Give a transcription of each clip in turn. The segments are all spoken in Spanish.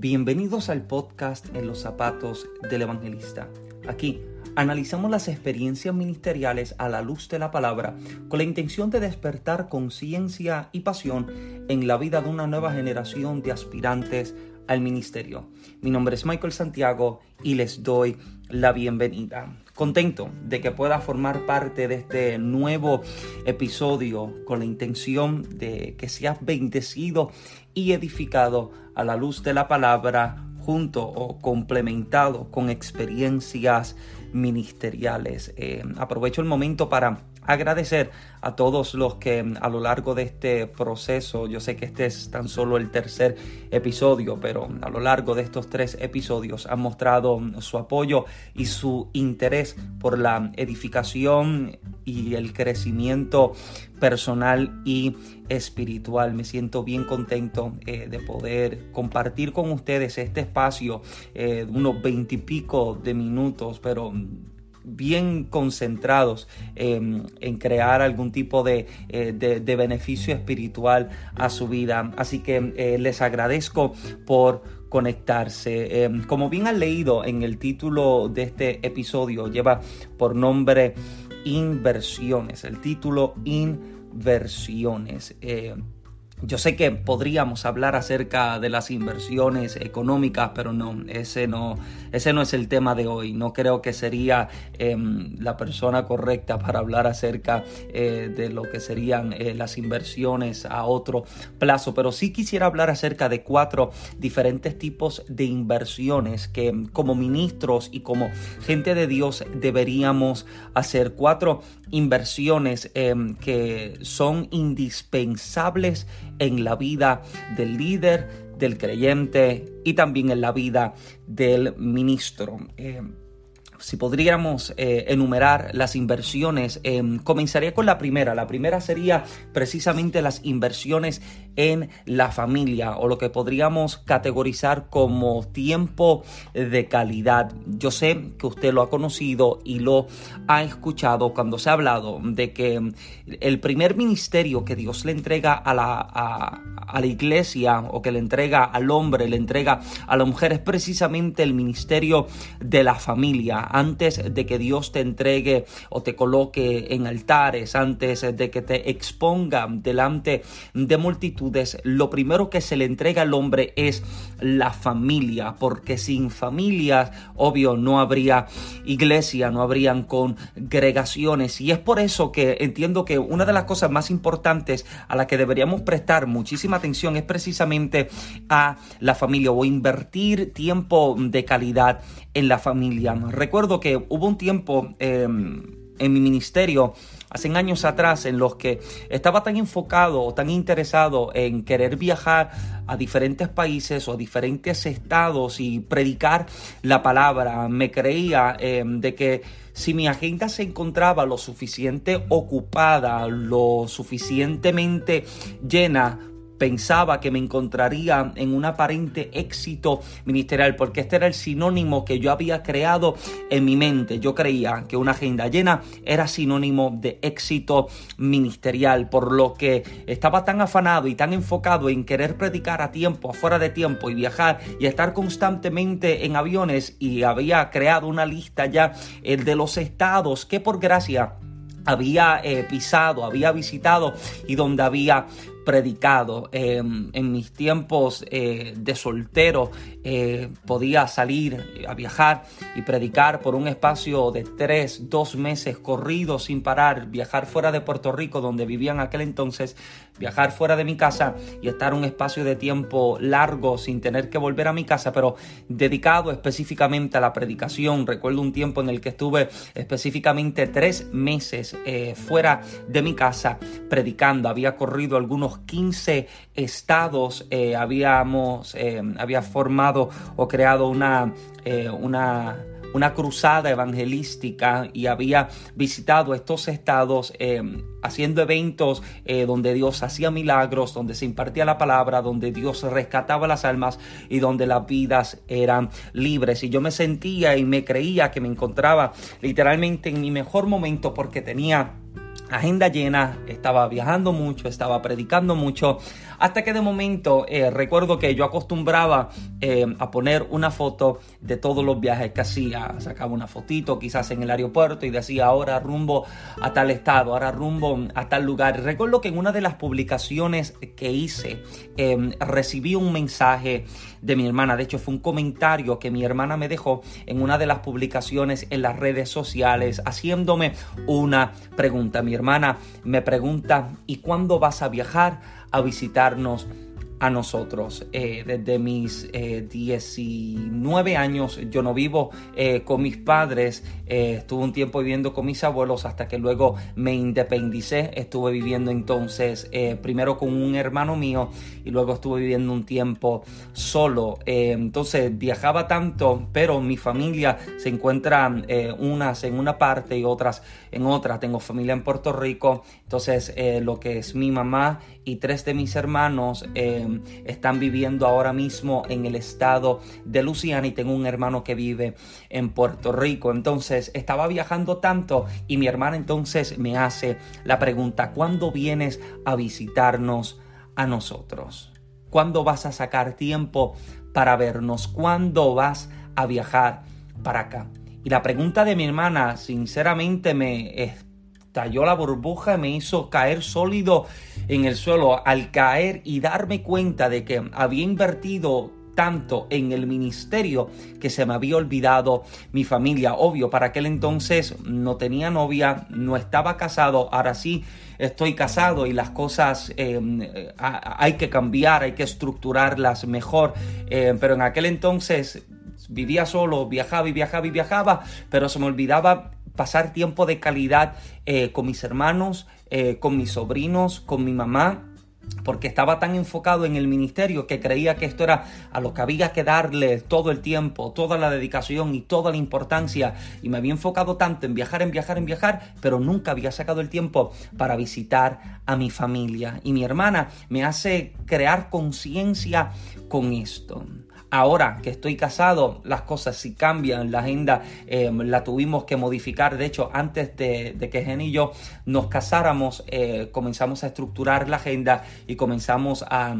Bienvenidos al podcast En los zapatos del evangelista. Aquí analizamos las experiencias ministeriales a la luz de la palabra con la intención de despertar conciencia y pasión en la vida de una nueva generación de aspirantes al ministerio. Mi nombre es Michael Santiago y les doy la bienvenida. Contento de que pueda formar parte de este nuevo episodio con la intención de que seas bendecido y edificado a la luz de la palabra junto o complementado con experiencias ministeriales. Eh, aprovecho el momento para agradecer a todos los que mm, a lo largo de este proceso, yo sé que este es tan solo el tercer episodio, pero a lo largo de estos tres episodios han mostrado mm, su apoyo y su interés por la edificación y el crecimiento personal y espiritual. Me siento bien contento eh, de poder compartir con ustedes este espacio, eh, unos veintipico de minutos, pero bien concentrados en crear algún tipo de, eh, de, beneficio espiritual a su vida. Así que eh, les agradezco por conectarse. Em, como bien han leído en el título de este episodio, lleva por nombre Inversiones, el título Inversiones. Eh, yo sé que podríamos hablar acerca de las inversiones económicas, pero no, ese no, ese no es el tema de hoy. No creo que sería em, la persona correcta para hablar acerca eh, de lo que serían eh, las inversiones a otro plazo, pero sí quisiera hablar acerca de cuatro diferentes tipos de inversiones que como ministros y como gente de Dios deberíamos hacer. Cuatro inversiones em, que son indispensables en la vida del líder, del creyente y también en la vida del ministro. Eh, si podríamos eh, enumerar las inversiones, eh, comenzaría con la primera. La primera sería precisamente las inversiones en la familia o lo que podríamos categorizar como tiempo de calidad. Yo sé que usted lo ha conocido y lo ha escuchado cuando se ha hablado de que el primer ministerio que Dios le entrega a la, a, la iglesia o que le entrega al hombre, le entrega a la mujer es precisamente el ministerio de la familia. Antes de que Dios te entregue o te coloque en altares, antes de que te exponga delante de multitud, lo primero que se le entrega al hombre es la familia, porque sin familias, obvio, no habría iglesia, no habrían congregaciones. Y es por eso que entiendo que una de las cosas más importantes a la que deberíamos prestar muchísima atención es precisamente a la familia o invertir tiempo de calidad en la familia. Recuerdo que hubo un tiempo em, en mi ministerio, hace años atrás en los que estaba tan enfocado o tan interesado en querer viajar a diferentes países o a diferentes estados y predicar la palabra. Me creía eh, de que si mi agenda se encontraba lo suficiente ocupada, lo suficientemente llena, pensaba que me encontraría en un aparente éxito ministerial, porque este era el sinónimo que yo había creado en mi mente. Yo creía que una agenda llena era sinónimo de éxito ministerial, por lo que estaba tan afanado y tan enfocado en querer predicar a tiempo, afuera de tiempo y viajar y estar constantemente en aviones y había creado una lista ya el de los estados que por gracia había eh, pisado, había visitado y donde había predicado. Em, en mis tiempos eh, de soltero eh, podía salir a viajar y predicar por un espacio de tres, dos meses corridos sin parar, viajar fuera de Puerto Rico donde vivía en aquel entonces, viajar fuera de mi casa y estar un espacio de tiempo largo sin tener que volver a mi casa, pero dedicado específicamente a la predicación. Recuerdo un tiempo en el que estuve específicamente tres meses eh, fuera de mi casa predicando. Había corrido algunos 15 estados eh, habíamos, eh, había formado o creado una, eh, una una cruzada evangelística y había visitado estos estados haciendo eventos donde Dios hacía milagros, donde se impartía la palabra, donde Dios rescataba las almas y donde las vidas eran libres. Y yo me sentía y me creía que me encontraba literalmente en mi mejor momento porque tenía agenda llena, estaba viajando mucho, estaba predicando mucho, hasta que de momento eh, recuerdo que yo acostumbraba eh, a poner una foto de todos los viajes que hacía, sacaba una fotito quizás en el aeropuerto y decía ahora rumbo a tal estado, ahora rumbo a tal lugar. Recuerdo que en una de las publicaciones que hice em, recibí un mensaje de mi hermana, de hecho fue un comentario que mi hermana me dejó en una de las publicaciones en las redes sociales haciéndome una pregunta. Mi hermana me pregunta, ¿y cuándo vas a viajar a visitarnos? A nosotros. Eh, desde mis 19 eh, años yo no vivo eh, con mis padres, estuve un tiempo viviendo con mis abuelos hasta que luego me independicé, estuve viviendo entonces primero con un hermano mío y luego estuve viviendo un tiempo solo. entonces viajaba tanto, pero mi familia se encuentra unas en una parte y otras en otra. Tengo familia en Puerto Rico, entonces lo que es mi mamá y tres de mis hermanos están viviendo ahora mismo en el estado de Luciana y tengo un hermano que vive en Puerto Rico. Entonces estaba viajando tanto y mi hermana entonces me hace la pregunta, ¿cuándo vienes a visitarnos a nosotros? ¿Cuándo vas a sacar tiempo para vernos? ¿Cuándo vas a viajar para acá? Y la pregunta de mi hermana, sinceramente, me estalló la burbuja y me hizo caer sólido en el suelo. Al caer y darme cuenta de que había invertido tanto en el ministerio que se me había olvidado mi familia. Obvio, para aquel entonces no tenía novia, no estaba casado, ahora sí estoy casado y las cosas eh, hay que cambiar, hay que estructurarlas mejor, eh, pero en aquel entonces vivía solo, viajaba y viajaba y viajaba, pero se me olvidaba pasar tiempo de calidad eh, con mis hermanos, eh, con mis sobrinos, con mi mamá, porque estaba tan enfocado en el ministerio que creía que esto era a lo que había que darle todo el tiempo, toda la dedicación y toda la importancia. Y me había enfocado tanto en viajar, en viajar, en viajar, pero nunca había sacado el tiempo para visitar a mi familia. Y mi hermana me hace crear conciencia con esto. Ahora que estoy casado, las cosas sí cambian, la agenda eh, la tuvimos que modificar. De hecho, antes de, que Jen y yo nos casáramos, eh, comenzamos a estructurar la agenda y comenzamos a,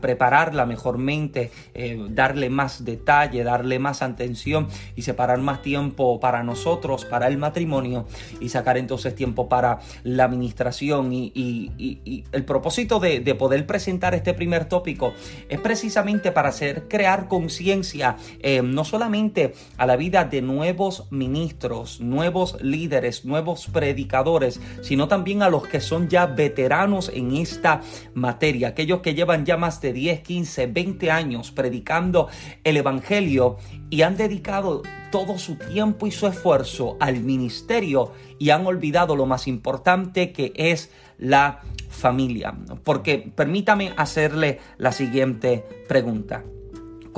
prepararla mejormente, eh, darle más detalle, darle más atención y separar más tiempo para nosotros, para el matrimonio y sacar entonces tiempo para la administración. Y, el propósito de, de poder presentar este primer tópico es precisamente para hacer conciencia eh, no solamente a la vida de nuevos ministros, nuevos líderes, nuevos predicadores, sino también a los que son ya veteranos en esta materia, aquellos que llevan ya más de 10, 15, 20 años predicando el Evangelio y han dedicado todo su tiempo y su esfuerzo al ministerio y han olvidado lo más importante que es la familia. Porque permítame hacerle la siguiente pregunta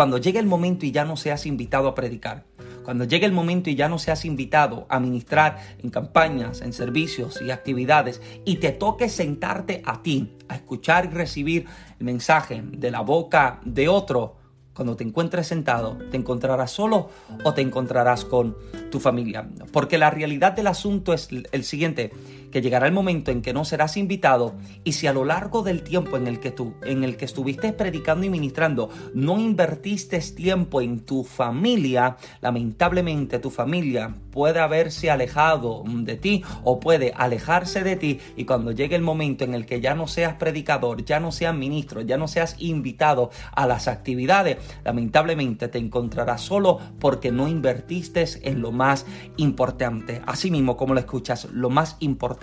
cuando llegue el momento y ya no seas invitado a predicar, cuando llegue el momento y ya no seas invitado a ministrar en campañas, en servicios y actividades, y te toque sentarte a ti a escuchar y recibir el mensaje de la boca de otro, cuando te encuentres sentado, ¿te encontrarás solo o te encontrarás con tu familia? Porque la realidad del asunto es el siguiente, que llegará el momento en que no serás invitado y si a lo largo del tiempo en el que tú en el que estuviste predicando y ministrando no invertiste tiempo en tu familia, lamentablemente tu familia puede haberse alejado de ti o puede alejarse de ti y cuando llegue el momento en el que ya no seas predicador, ya no seas ministro, ya no seas invitado a las actividades, lamentablemente te encontrarás solo porque no invertiste en lo más importante. Así mismo como lo escuchas, lo más importante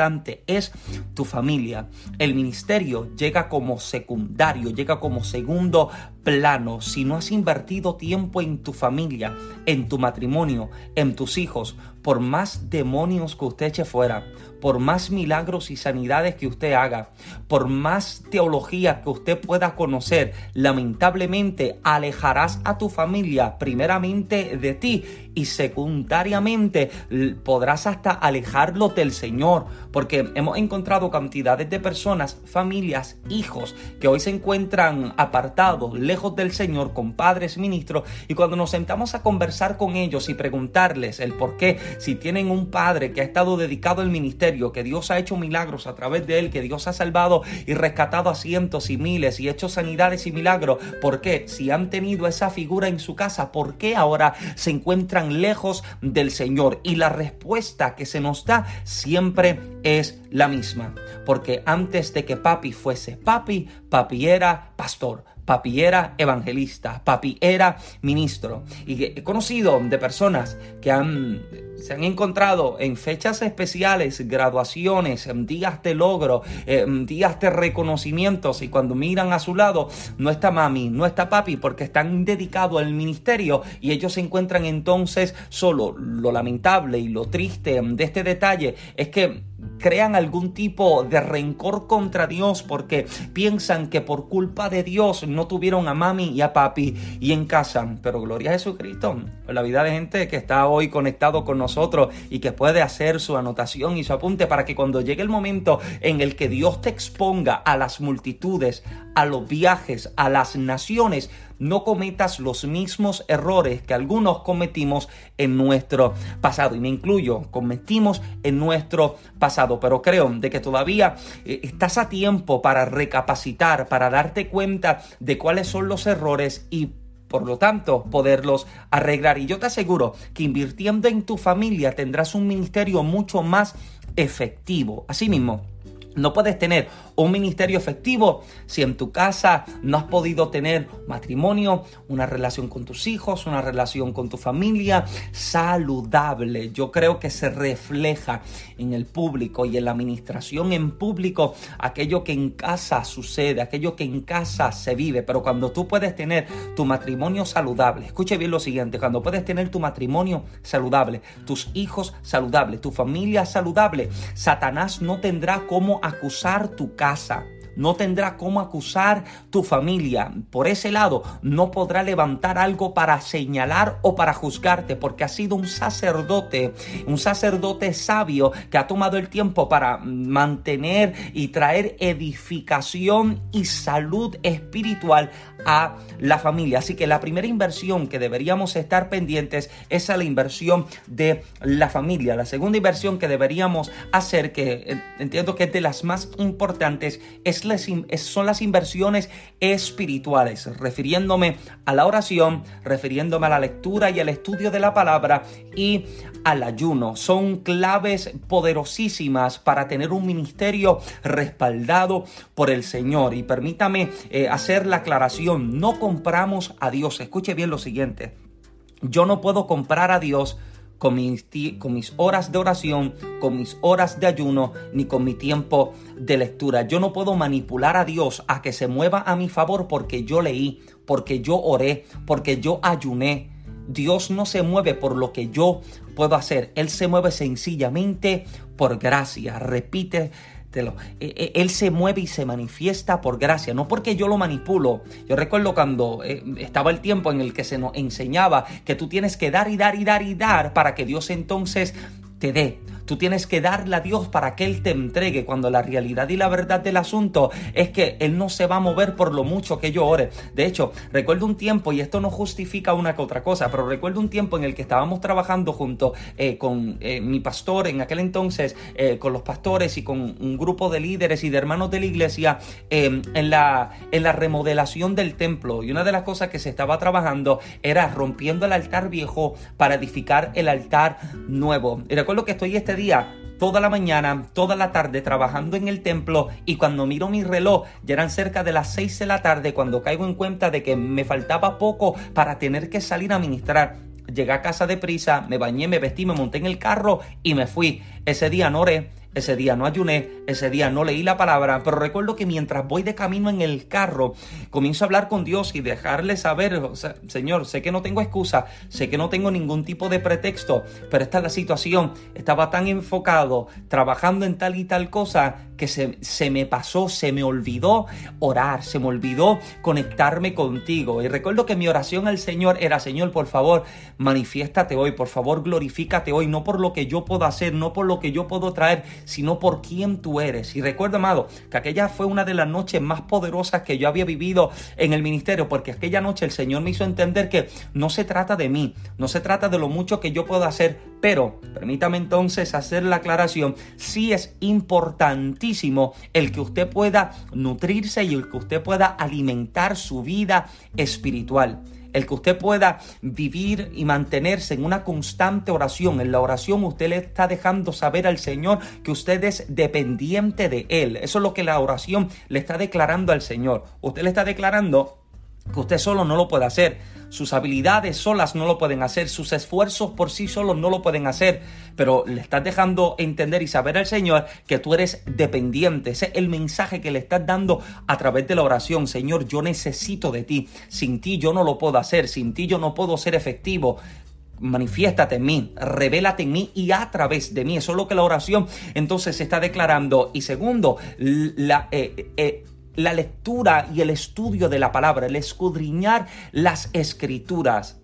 es tu familia. El ministerio llega como secundario, llega como segundo plano si no has invertido tiempo en tu familia, en tu matrimonio, en tus hijos, por más demonios que usted eche fuera, por más milagros y sanidades que usted haga, por más teología que usted pueda conocer, lamentablemente alejarás a tu familia primeramente de ti y secundariamente podrás hasta alejarlo del Señor, porque hemos encontrado cantidades de personas, familias, hijos que hoy se encuentran apartados, lejos del Señor, con padres, ministros, y cuando nos sentamos a conversar con ellos y preguntarles el por qué, si tienen un padre que ha estado dedicado al ministerio, que Dios ha hecho milagros a través de él, que Dios ha salvado y rescatado a cientos y miles y hecho sanidades y milagros, ¿por qué? Si han tenido esa figura en su casa, ¿por qué ahora se encuentran lejos del Señor? Y la respuesta que se nos da siempre es la misma, porque antes de que papi fuese papi, papi era pastor papi era evangelista, papi era ministro. Y he conocido de personas que han, se han encontrado en fechas especiales, graduaciones, días de logro, días de reconocimientos y cuando miran a su lado no está mami, no está papi porque están dedicados al ministerio y ellos se encuentran entonces solo. Lo lamentable y lo triste de este detalle es que crean algún tipo de rencor contra Dios porque piensan que por culpa de Dios no tuvieron a mami y a papi y en casa. Pero gloria a Jesucristo, la vida de gente que está hoy conectado con nosotros y que puede hacer su anotación y su apunte para que cuando llegue el momento en el que Dios te exponga a las multitudes, a los viajes, a las naciones, no cometas los mismos errores que algunos cometimos en nuestro pasado. Y me incluyo, cometimos en nuestro pasado. Pero creo de que todavía eh, estás a tiempo para recapacitar, para darte cuenta de cuáles son los errores y por lo tanto, poderlos arreglar. Y yo te aseguro que invirtiendo en tu familia tendrás un ministerio mucho más efectivo. Asimismo, no puedes tener un ministerio efectivo si en tu casa no has podido tener matrimonio, una relación con tus hijos, una relación con tu familia saludable. Yo creo que se refleja en el público y en la administración en público aquello que en casa sucede, aquello que en casa se vive. Pero cuando tú puedes tener tu matrimonio saludable, escuche bien lo siguiente, cuando puedes tener tu matrimonio saludable, tus hijos saludables, tu familia saludable, Satanás no tendrá cómo acusar tu casa. passa No tendrá cómo acusar tu familia. Por ese lado, no podrá levantar algo para señalar o para juzgarte, porque ha sido un sacerdote, un sacerdote sabio que ha tomado el tiempo para mantener y traer edificación y salud espiritual a la familia. Así que la primera inversión que deberíamos estar pendientes es la inversión de la familia. La segunda inversión que deberíamos hacer, que entiendo que es de las más importantes, es son las inversiones espirituales, refiriéndome a la oración, refiriéndome a la lectura y al estudio de la palabra y al ayuno. Son claves poderosísimas para tener un ministerio respaldado por el Señor. Y permítame eh, hacer la aclaración, no compramos a Dios. Escuche bien lo siguiente. Yo no puedo comprar a Dios con mis, horas de oración, con mis horas de ayuno, ni con mi tiempo de lectura. Yo no puedo manipular a Dios a que se mueva a mi favor porque yo leí, porque yo oré, porque yo ayuné. Dios no se mueve por lo que yo puedo hacer. Él se mueve sencillamente por gracia. Repite e, e, él se mueve y se manifiesta por gracia, no porque yo lo manipulo. Yo recuerdo cuando eh, estaba el tiempo en el que se nos enseñaba que tú tienes que dar y dar y dar y dar para que Dios entonces te dé. Tú tienes que darle a Dios para que Él te entregue, cuando la realidad y la verdad del asunto es que Él no se va a mover por lo mucho que yo ore. De hecho, recuerdo un tiempo, y esto no justifica una que otra cosa, pero recuerdo un tiempo en el que estábamos trabajando junto eh, con eh, mi pastor en aquel entonces, eh, con los pastores y con un grupo de líderes y de hermanos de la iglesia en, la, en la remodelación del templo. Y una de las cosas que se estaba trabajando era rompiendo el altar viejo para edificar el altar nuevo. Y recuerdo que estoy este día toda la mañana, toda la tarde trabajando en el templo y cuando miro mi reloj ya eran cerca de las 6 de la tarde cuando caigo en cuenta de que me faltaba poco para tener que salir a ministrar. Llegué a casa de prisa, me bañé, me vestí, me monté en el carro y me fui. Ese día no oré, ese día no ayuné, ese día no leí la palabra, pero recuerdo que mientras voy de camino en el carro, comienzo a hablar con Dios y dejarle saber, Señor, sé que no tengo excusa, sé que no tengo ningún tipo de pretexto, pero esta es la situación. Estaba tan enfocado, trabajando en tal y tal cosa, que se, se, me pasó, se me olvidó orar, se me olvidó conectarme contigo. Y recuerdo que mi oración al Señor era, Señor, por favor, manifiéstate hoy, por favor, glorifícate hoy, no por lo que yo puedo hacer, no por lo que yo puedo traer, sino por quién tú eres. Y recuerdo, amado, que aquella fue una de las noches más poderosas que yo había vivido en el ministerio, porque aquella noche el Señor me hizo entender que no se trata de mí, no se trata de lo mucho que yo puedo hacer, pero permítame entonces hacer la aclaración, sí es el que usted pueda nutrirse y el que usted pueda alimentar su vida espiritual el que usted pueda vivir y mantenerse en una constante oración. En la oración usted le está dejando saber al Señor que usted es dependiente de Él. Eso es lo que la oración le está declarando al Señor. Usted le está declarando que usted solo no lo puede hacer. Sus habilidades solas no lo pueden hacer, sus esfuerzos por sí solos no lo pueden hacer, pero le estás dejando entender y saber al Señor que tú eres dependiente. Ese es el mensaje que le estás dando a través de la oración. Señor, yo necesito de ti. Sin ti yo no lo puedo hacer, sin ti yo no puedo ser efectivo manifiéstate en mí, revélate en mí y a través de mí. Eso es lo que la oración entonces está declarando. Y segundo, la, eh, eh, la lectura y el estudio de la palabra, el escudriñar las escrituras.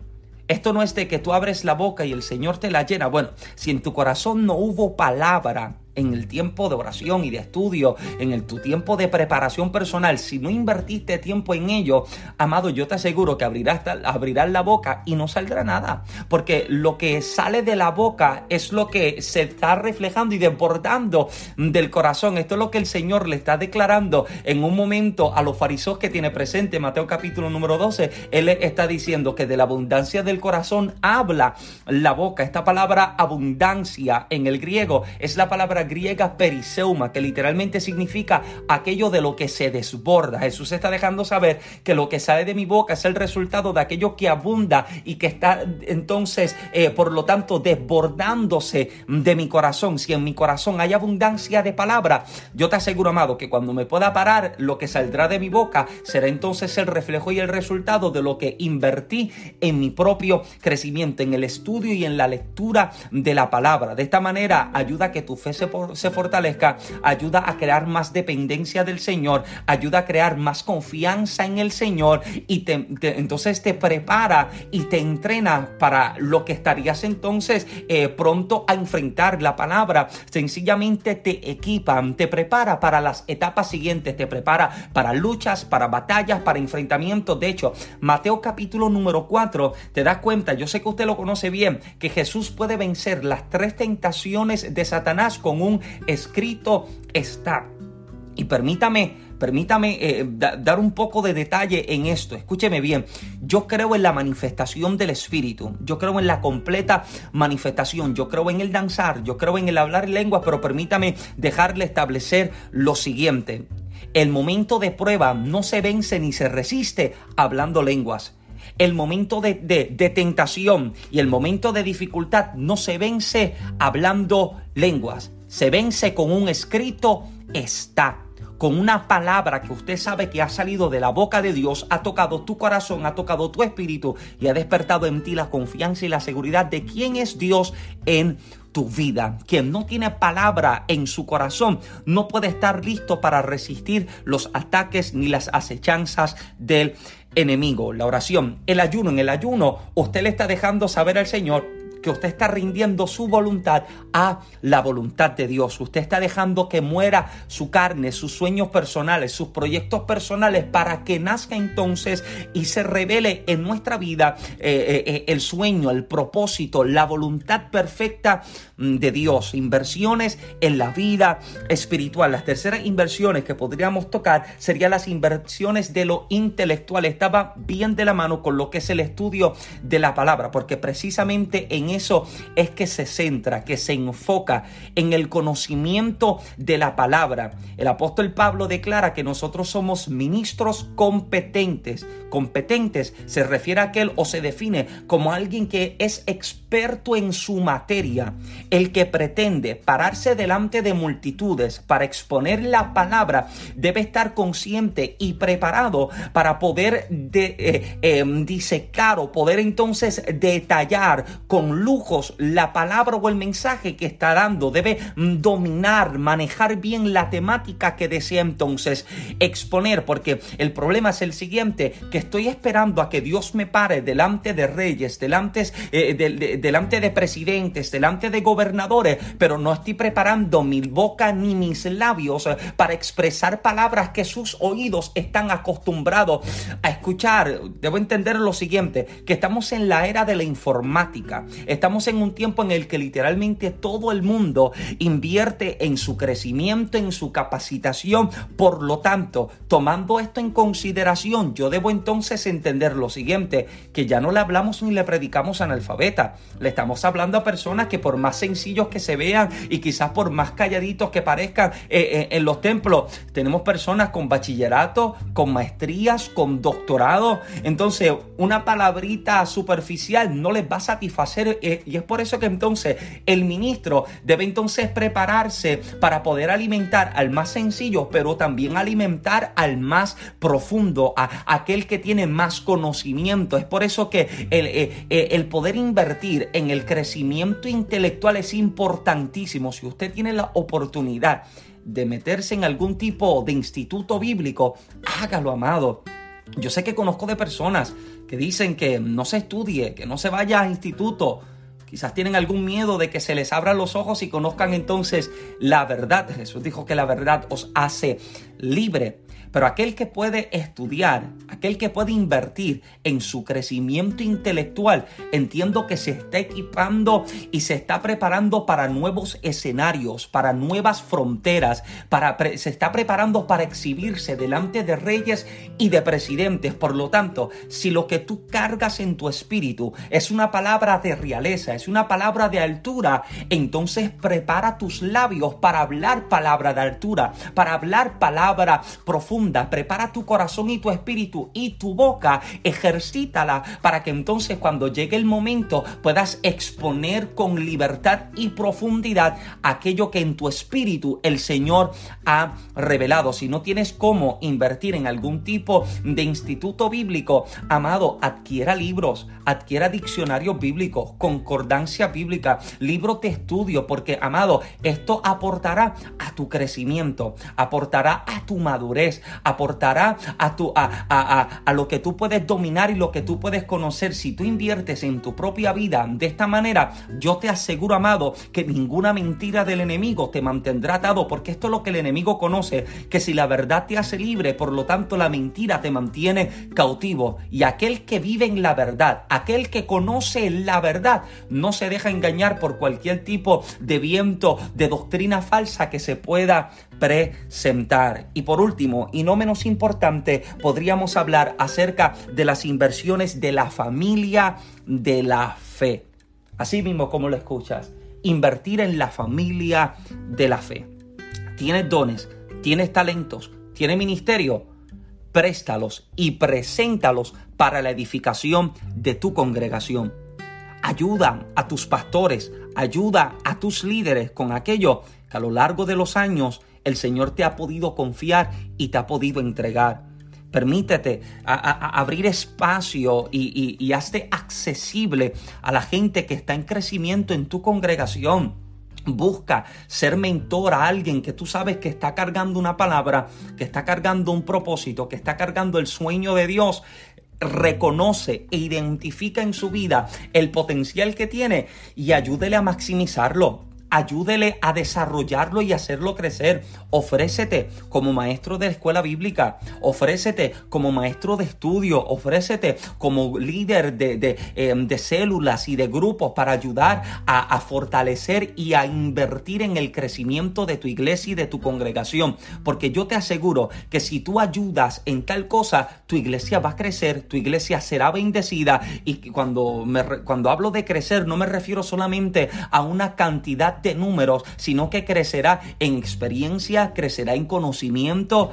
Esto no es de que tú abres la boca y el Señor te la llena. Bueno, si en tu corazón no hubo palabra, en el tiempo de oración y de estudio, en el, tu tiempo de preparación personal, si no invertiste tiempo en ello, amado, yo te aseguro que abrirás, abrirás la boca y no saldrá nada. Porque lo que sale de la boca es lo que se está reflejando y desbordando del corazón. Esto es lo que el Señor le está declarando en un momento a los fariseos que tiene presente, Mateo capítulo número 12. Él está diciendo que de la abundancia del corazón habla la boca. Esta palabra abundancia en el griego es la palabra griega periseuma, que literalmente significa aquello de lo que se desborda. Jesús está dejando saber que lo que sale de mi boca es el resultado de aquello que abunda y que está entonces, eh, por lo tanto, desbordándose de mi corazón. Si en mi corazón hay abundancia de palabra, yo te aseguro, amado, que cuando me pueda parar, lo que saldrá de mi boca será entonces el reflejo y el resultado de lo que invertí en mi propio crecimiento, en el estudio y en la lectura de la palabra. De esta manera ayuda a que tu fe se se fortalezca, ayuda a crear más dependencia del Señor, ayuda a crear más confianza en el Señor y te, entonces te prepara y te entrena para lo que estarías entonces eh, pronto a enfrentar. La palabra sencillamente te equipa, te prepara para las etapas siguientes, te prepara para luchas, para batallas, para enfrentamientos. De hecho, Mateo capítulo número 4, te das cuenta, yo sé que usted lo conoce bien, que Jesús puede vencer las tres tentaciones de Satanás con escrito está. Y permítame, permítame eh, dar un poco de detalle en esto. Escúcheme bien. Yo creo en la manifestación del Espíritu. Yo creo en la completa manifestación. Yo creo en el danzar. Yo creo en el hablar lenguas. Pero permítame dejarle establecer lo siguiente. El momento de prueba no se vence ni se resiste hablando lenguas. El momento de, de, tentación y el momento de dificultad no se vence hablando lenguas se vence con un escrito está con una palabra que usted sabe que ha salido de la boca de Dios, ha tocado tu corazón, ha tocado tu espíritu y ha despertado en ti la confianza y la seguridad de quién es Dios en tu vida. Quien no tiene palabra en su corazón no puede estar listo para resistir los ataques ni las acechanzas del enemigo. La oración, el ayuno, en el ayuno usted le está dejando saber al Señor que usted está rindiendo su voluntad a la voluntad de Dios. Usted está dejando que muera su carne, sus sueños personales, sus proyectos personales para que nazca entonces y se revele en nuestra vida eh, eh, eh, el sueño, el propósito, la voluntad perfecta mm, de Dios. Inversiones en la vida espiritual. Las terceras inversiones que podríamos tocar serían las inversiones de lo intelectual. Estaba bien de la mano con lo que es el estudio de la palabra, porque precisamente en eso es que se centra, que se enfoca en el conocimiento de la palabra. El apóstol Pablo declara que nosotros somos ministros competentes. Competentes se refiere a aquel o se define como alguien que es experto en su materia, el que pretende pararse delante de multitudes para exponer la palabra debe estar consciente y preparado para poder de, eh, em, disecar o poder entonces detallar con flujos, la palabra o el mensaje que está dando. Debe mm, dominar, manejar bien la temática que desea entonces exponer, porque el problema es el siguiente, que estoy esperando a que Dios me pare delante de reyes, delante, eh, de, delante de presidentes, delante de gobernadores, pero no estoy preparando mi boca ni mis labios eh, para expresar palabras que sus oídos están acostumbrados a escuchar. Debo entender lo siguiente, que estamos en la era de la informática, estamos en un tiempo en el que literalmente todo el mundo invierte en su crecimiento, en su capacitación, por lo tanto, tomando esto en consideración, yo debo entonces entender lo siguiente, que ya no le hablamos ni le predicamos analfabeta, le estamos hablando a personas que por más sencillos que se vean y quizás por más calladitos que parezcan eh, eh, en los templos, tenemos personas con bachillerato, con maestrías, con doctorado, entonces una palabrita superficial no les va a satisfacer y es por eso que entonces el ministro debe entonces prepararse para poder alimentar al más sencillo, pero también alimentar al más profundo, a aquel que tiene más conocimiento. Es por eso que el, eh, eh, el poder invertir en el crecimiento intelectual es importantísimo. Si usted tiene la oportunidad de meterse en algún tipo de instituto bíblico, hágalo, amado. Yo sé que conozco de personas que dicen que no se estudie, que no se vaya a instituto. Quizás tienen algún miedo de que se les abran los ojos y conozcan entonces la verdad. Jesús dijo que la verdad os hace libre. Pero aquel que puede estudiar, aquel que puede invertir en su crecimiento intelectual, entiendo que se está equipando y se está preparando para nuevos escenarios, para nuevas fronteras, para se está preparando para exhibirse delante de reyes y de presidentes. Por lo tanto, si lo que tú cargas en tu espíritu es una palabra de realeza, es una palabra de altura, entonces prepara tus labios para hablar palabra de altura, para hablar palabra profunda prepara tu corazón y tu espíritu y tu boca, ejercítala para que entonces cuando llegue el momento puedas exponer con libertad y profundidad aquello que en tu espíritu el Señor ha revelado. Si no tienes cómo invertir en algún tipo de instituto bíblico, amado, adquiera libros, adquiera diccionarios bíblicos, concordancia bíblica, libros de estudio, porque, amado, esto aportará a tu crecimiento, aportará a tu madurez, aportará a, tu, a, a, a, lo que tú puedes dominar y lo que tú puedes conocer. Si tú inviertes en tu propia vida de esta manera, yo te aseguro, amado, que ninguna mentira del enemigo te mantendrá atado, porque esto es lo que el enemigo conoce, que si la verdad te hace libre, por lo tanto la mentira te mantiene cautivo. Y aquel que vive en la verdad, aquel que conoce la verdad, no se deja engañar por cualquier tipo de viento, de doctrina falsa que se pueda presentar. Y por último, y no menos importante, podríamos hablar acerca de las inversiones de la familia de la fe. Así mismo como lo escuchas, invertir en la familia de la fe. Tienes dones, tienes talentos, tienes ministerio, préstalos y preséntalos para la edificación de tu congregación. Ayuda a tus pastores, ayuda a tus líderes con aquello que a lo largo de los años el Señor te ha podido confiar y te ha podido entregar. Permítete abrir espacio y, y hazte accesible a la gente que está en crecimiento en tu congregación. Busca ser mentor a alguien que tú sabes que está cargando una palabra, que está cargando un propósito, que está cargando el sueño de Dios reconoce e identifica en su vida el potencial que tiene y ayúdele a maximizarlo ayúdele a desarrollarlo y hacerlo crecer. Ofrécete como maestro de escuela bíblica, ofrécete como maestro de estudio, ofrécete como líder de, em, de, células y de grupos para ayudar a, a fortalecer y a invertir en el crecimiento de tu iglesia y de tu congregación. Porque yo te aseguro que si tú ayudas en tal cosa, tu iglesia va a crecer, tu iglesia será bendecida. Y cuando, me, cuando hablo de crecer, no me refiero solamente a una cantidad números, sino que crecerá en experiencia, crecerá en conocimiento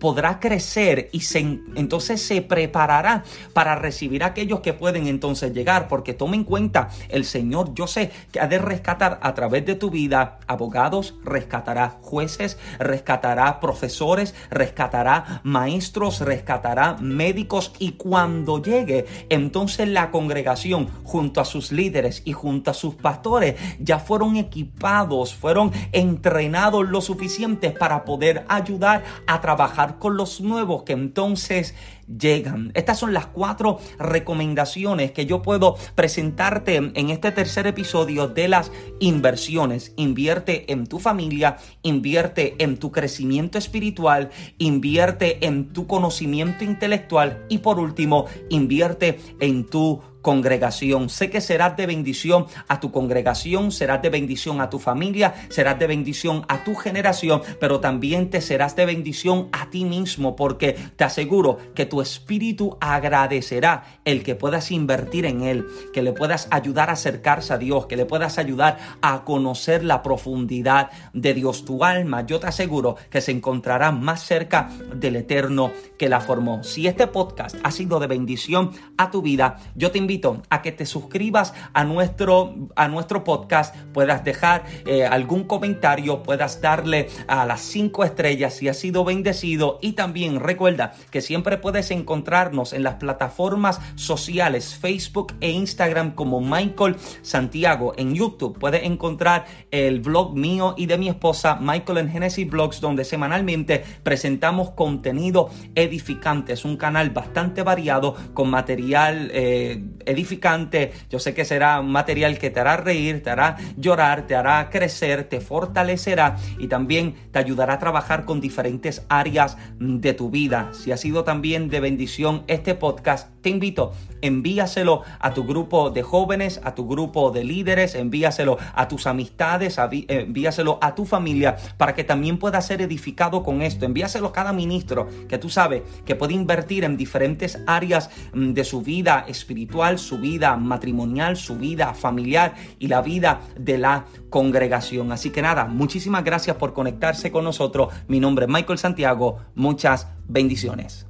podrá crecer y se, entonces se preparará para recibir a aquellos que pueden entonces llegar, porque tome en cuenta, el Señor, yo sé que ha de rescatar a través de tu vida abogados, rescatará jueces, rescatará profesores, rescatará maestros, rescatará médicos y cuando llegue, entonces la congregación junto a sus líderes y junto a sus pastores ya fueron equipados, fueron entrenados lo suficiente para poder ayudar a trabajar con los nuevos que entonces llegan. Estas son las cuatro recomendaciones que yo puedo presentarte en este tercer episodio de las inversiones. Invierte en tu familia, invierte en tu crecimiento espiritual, invierte en tu conocimiento intelectual y por último, invierte en tu congregación. Sé que serás de bendición a tu congregación, serás de bendición a tu familia, serás de bendición a tu generación, pero también te serás de bendición a ti mismo porque te aseguro que tu espíritu agradecerá el que puedas invertir en él, que le puedas ayudar a acercarse a Dios, que le puedas ayudar a conocer la profundidad de Dios. Tu alma, yo te aseguro que se encontrará más cerca del eterno que la formó. Si este podcast ha sido de bendición a tu vida, yo te invito invito a que te suscribas a nuestro, a nuestro podcast, puedas dejar eh, algún comentario, puedas darle a las cinco estrellas si has sido bendecido y también recuerda que siempre puedes encontrarnos en las plataformas sociales Facebook e Instagram como Michael Santiago. En YouTube puedes encontrar el blog mío y de mi esposa Michael en Genesis Blogs donde semanalmente presentamos contenido edificante. Es un canal bastante variado con material eh, edificante. Yo sé que será material que te hará reír, te hará llorar, te hará crecer, te fortalecerá y también te ayudará a trabajar con diferentes áreas de tu vida. Si ha sido también de bendición este podcast, te invito, envíaselo a tu grupo de jóvenes, a tu grupo de líderes, envíaselo a tus amistades, envíaselo a tu familia para que también pueda ser edificado con esto. Envíaselo a cada ministro que tú sabes que puede invertir en diferentes áreas mm, de su vida espiritual su vida matrimonial, su vida familiar y la vida de la congregación. Así que nada, muchísimas gracias por conectarse con nosotros. Mi nombre es Michael Santiago. Muchas bendiciones.